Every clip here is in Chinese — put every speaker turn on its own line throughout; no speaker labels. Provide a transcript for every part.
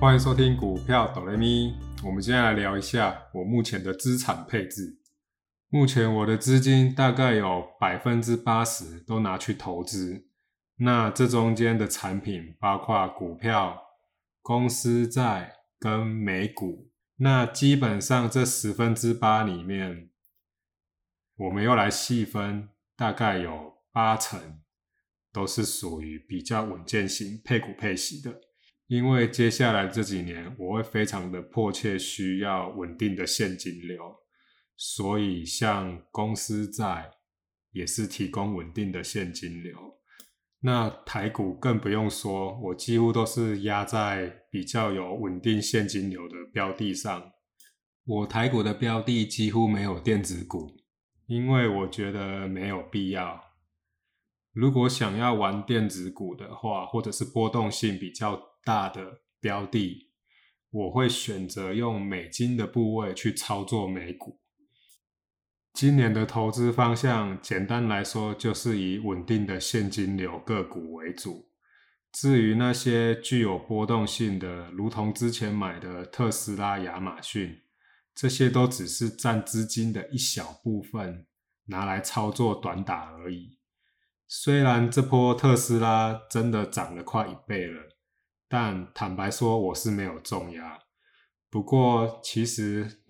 欢迎收听股票哆来咪。我们接下来聊一下我目前的资产配置。目前我的资金大概有百分之八十都拿去投资，那这中间的产品包括股票、公司债跟美股。那基本上这十分之八里面，我们又来细分，大概有八成都是属于比较稳健型配股配息的。因为接下来这几年，我会非常的迫切需要稳定的现金流，所以像公司债也是提供稳定的现金流。那台股更不用说，我几乎都是压在比较有稳定现金流的标的上。我台股的标的几乎没有电子股，因为我觉得没有必要。如果想要玩电子股的话，或者是波动性比较大的标的，我会选择用美金的部位去操作美股。今年的投资方向，简单来说就是以稳定的现金流个股为主。至于那些具有波动性的，如同之前买的特斯拉、亚马逊，这些都只是占资金的一小部分，拿来操作短打而已。虽然这波特斯拉真的涨了快一倍了，但坦白说我是没有重压。不过其实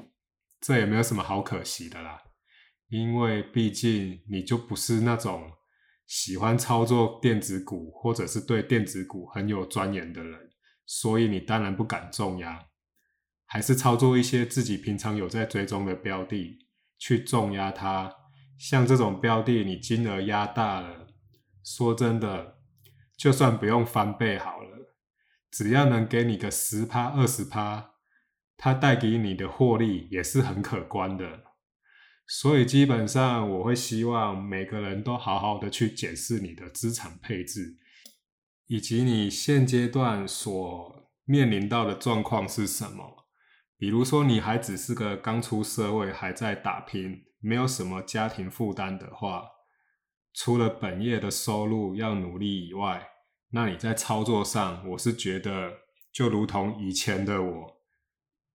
这也没有什么好可惜的啦，因为毕竟你就不是那种喜欢操作电子股或者是对电子股很有钻研的人，所以你当然不敢重压，还是操作一些自己平常有在追踪的标的去重压它。像这种标的，你金额压大了。说真的，就算不用翻倍好了，只要能给你个十趴二十趴，它带给你的获利也是很可观的。所以基本上，我会希望每个人都好好的去检视你的资产配置，以及你现阶段所面临到的状况是什么。比如说，你还只是个刚出社会，还在打拼，没有什么家庭负担的话。除了本业的收入要努力以外，那你在操作上，我是觉得就如同以前的我，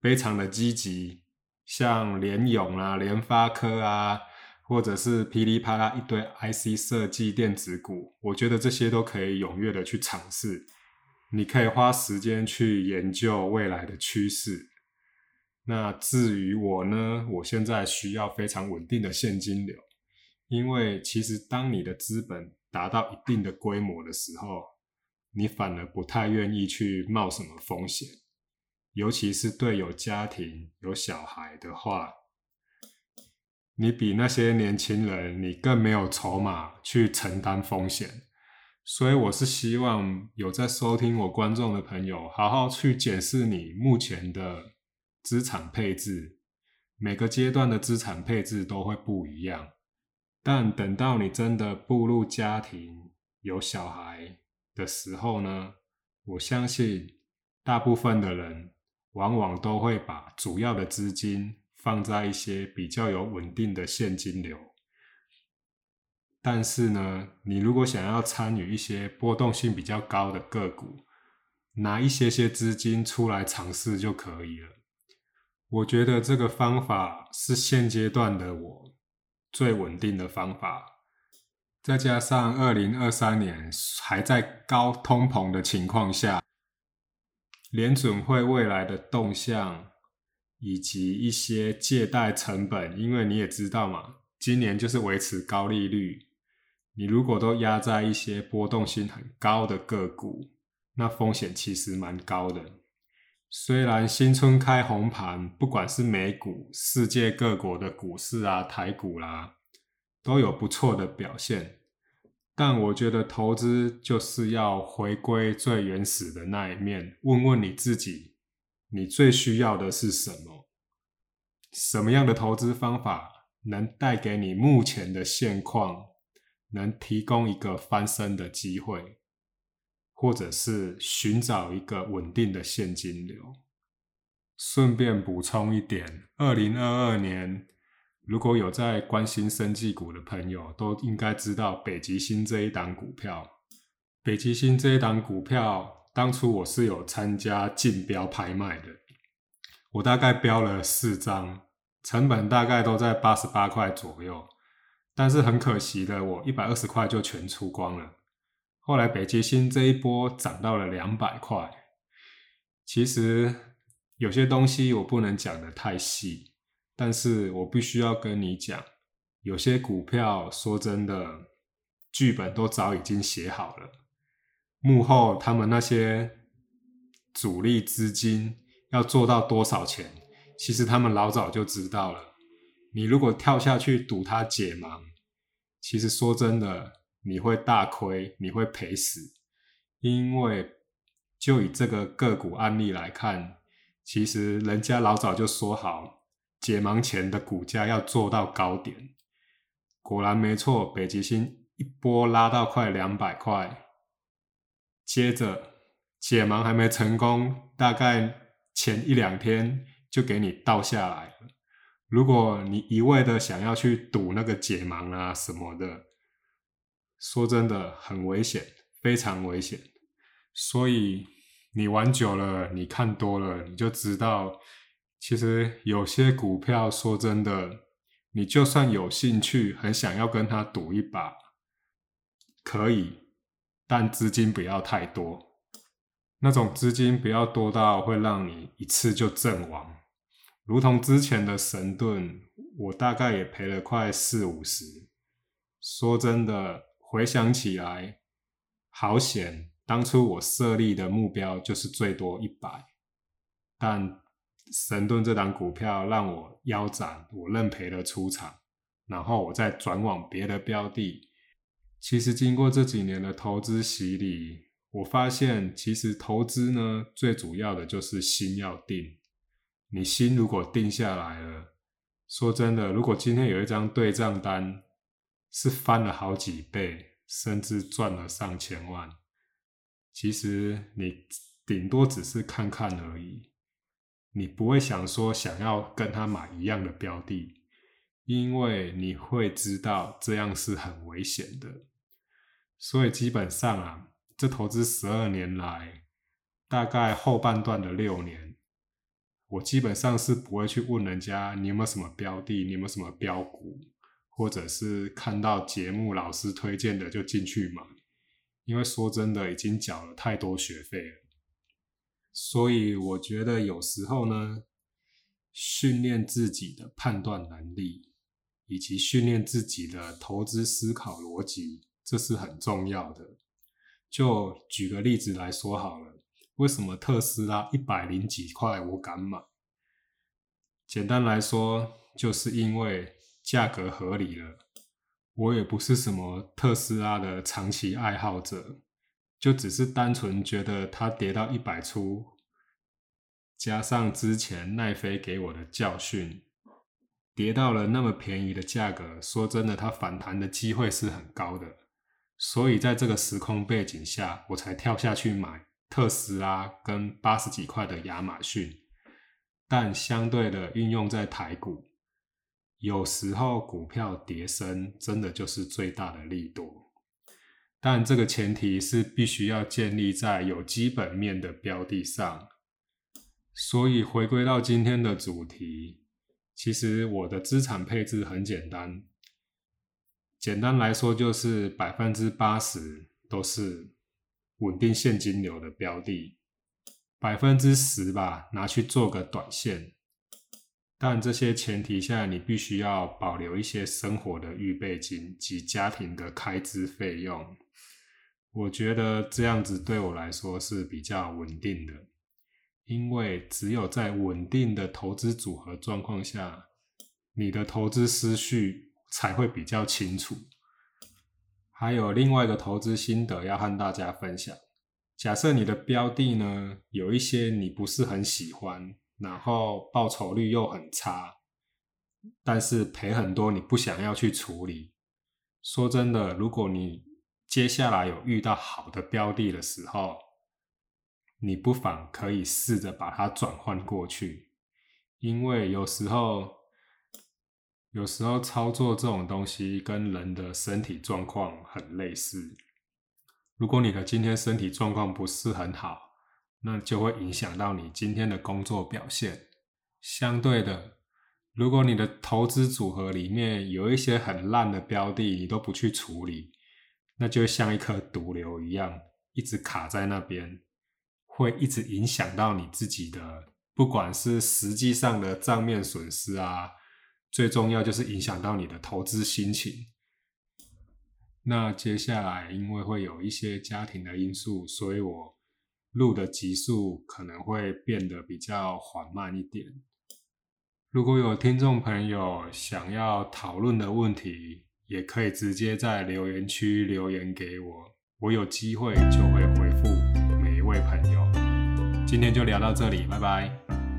非常的积极，像联咏啊、联发科啊，或者是噼里啪啦一堆 IC 设计电子股，我觉得这些都可以踊跃的去尝试。你可以花时间去研究未来的趋势。那至于我呢，我现在需要非常稳定的现金流。因为其实当你的资本达到一定的规模的时候，你反而不太愿意去冒什么风险，尤其是对有家庭有小孩的话，你比那些年轻人你更没有筹码去承担风险。所以我是希望有在收听我观众的朋友，好好去检视你目前的资产配置，每个阶段的资产配置都会不一样。但等到你真的步入家庭、有小孩的时候呢？我相信大部分的人往往都会把主要的资金放在一些比较有稳定的现金流。但是呢，你如果想要参与一些波动性比较高的个股，拿一些些资金出来尝试就可以了。我觉得这个方法是现阶段的我。最稳定的方法，再加上二零二三年还在高通膨的情况下，联准会未来的动向以及一些借贷成本，因为你也知道嘛，今年就是维持高利率，你如果都压在一些波动性很高的个股，那风险其实蛮高的。虽然新春开红盘，不管是美股、世界各国的股市啊、台股啦，都有不错的表现，但我觉得投资就是要回归最原始的那一面，问问你自己，你最需要的是什么？什么样的投资方法能带给你目前的现况，能提供一个翻身的机会？或者是寻找一个稳定的现金流。顺便补充一点，二零二二年如果有在关心生技股的朋友，都应该知道北极星这一档股票。北极星这一档股票当初我是有参加竞标拍卖的，我大概标了四张，成本大概都在八十八块左右。但是很可惜的，我一百二十块就全出光了。后来北极星这一波涨到了两百块。其实有些东西我不能讲的太细，但是我必须要跟你讲，有些股票说真的，剧本都早已经写好了，幕后他们那些主力资金要做到多少钱，其实他们老早就知道了。你如果跳下去赌它解盲，其实说真的，你会大亏，你会赔死。因为就以这个个股案例来看，其实人家老早就说好，解盲前的股价要做到高点。果然没错，北极星一波拉到快两百块，接着解盲还没成功，大概前一两天就给你倒下来了。如果你一味的想要去赌那个解盲啊什么的，说真的很危险，非常危险。所以你玩久了，你看多了，你就知道，其实有些股票，说真的，你就算有兴趣，很想要跟他赌一把，可以，但资金不要太多，那种资金不要多到会让你一次就阵亡。如同之前的神盾，我大概也赔了快四五十。说真的，回想起来，好险！当初我设立的目标就是最多一百，但神盾这档股票让我腰斩，我认赔了出场，然后我再转往别的标的。其实经过这几年的投资洗礼，我发现其实投资呢，最主要的就是心要定。你心如果定下来了，说真的，如果今天有一张对账单是翻了好几倍，甚至赚了上千万，其实你顶多只是看看而已，你不会想说想要跟他买一样的标的，因为你会知道这样是很危险的。所以基本上啊，这投资十二年来，大概后半段的六年。我基本上是不会去问人家你有没有什么标的，你有没有什么标股，或者是看到节目老师推荐的就进去买，因为说真的已经缴了太多学费了，所以我觉得有时候呢，训练自己的判断能力，以及训练自己的投资思考逻辑，这是很重要的。就举个例子来说好了。为什么特斯拉一百零几块我敢买？简单来说，就是因为价格合理了。我也不是什么特斯拉的长期爱好者，就只是单纯觉得它跌到一百出，加上之前奈飞给我的教训，跌到了那么便宜的价格，说真的，它反弹的机会是很高的。所以在这个时空背景下，我才跳下去买。特斯拉跟八十几块的亚马逊，但相对的运用在台股，有时候股票跌升真的就是最大的利多，但这个前提是必须要建立在有基本面的标的上。所以回归到今天的主题，其实我的资产配置很简单，简单来说就是百分之八十都是。稳定现金流的标的，百分之十吧，拿去做个短线。但这些前提下，你必须要保留一些生活的预备金及家庭的开支费用。我觉得这样子对我来说是比较稳定的，因为只有在稳定的投资组合状况下，你的投资思绪才会比较清楚。还有另外一个投资心得要和大家分享。假设你的标的呢有一些你不是很喜欢，然后报酬率又很差，但是赔很多，你不想要去处理。说真的，如果你接下来有遇到好的标的的时候，你不妨可以试着把它转换过去，因为有时候。有时候操作这种东西跟人的身体状况很类似。如果你的今天身体状况不是很好，那就会影响到你今天的工作表现。相对的，如果你的投资组合里面有一些很烂的标的，你都不去处理，那就像一颗毒瘤一样，一直卡在那边，会一直影响到你自己的，不管是实际上的账面损失啊，最重要就是影响到你的投资心情。那接下来，因为会有一些家庭的因素，所以我录的集数可能会变得比较缓慢一点。如果有听众朋友想要讨论的问题，也可以直接在留言区留言给我，我有机会就会回复每一位朋友。今天就聊到这里，拜拜。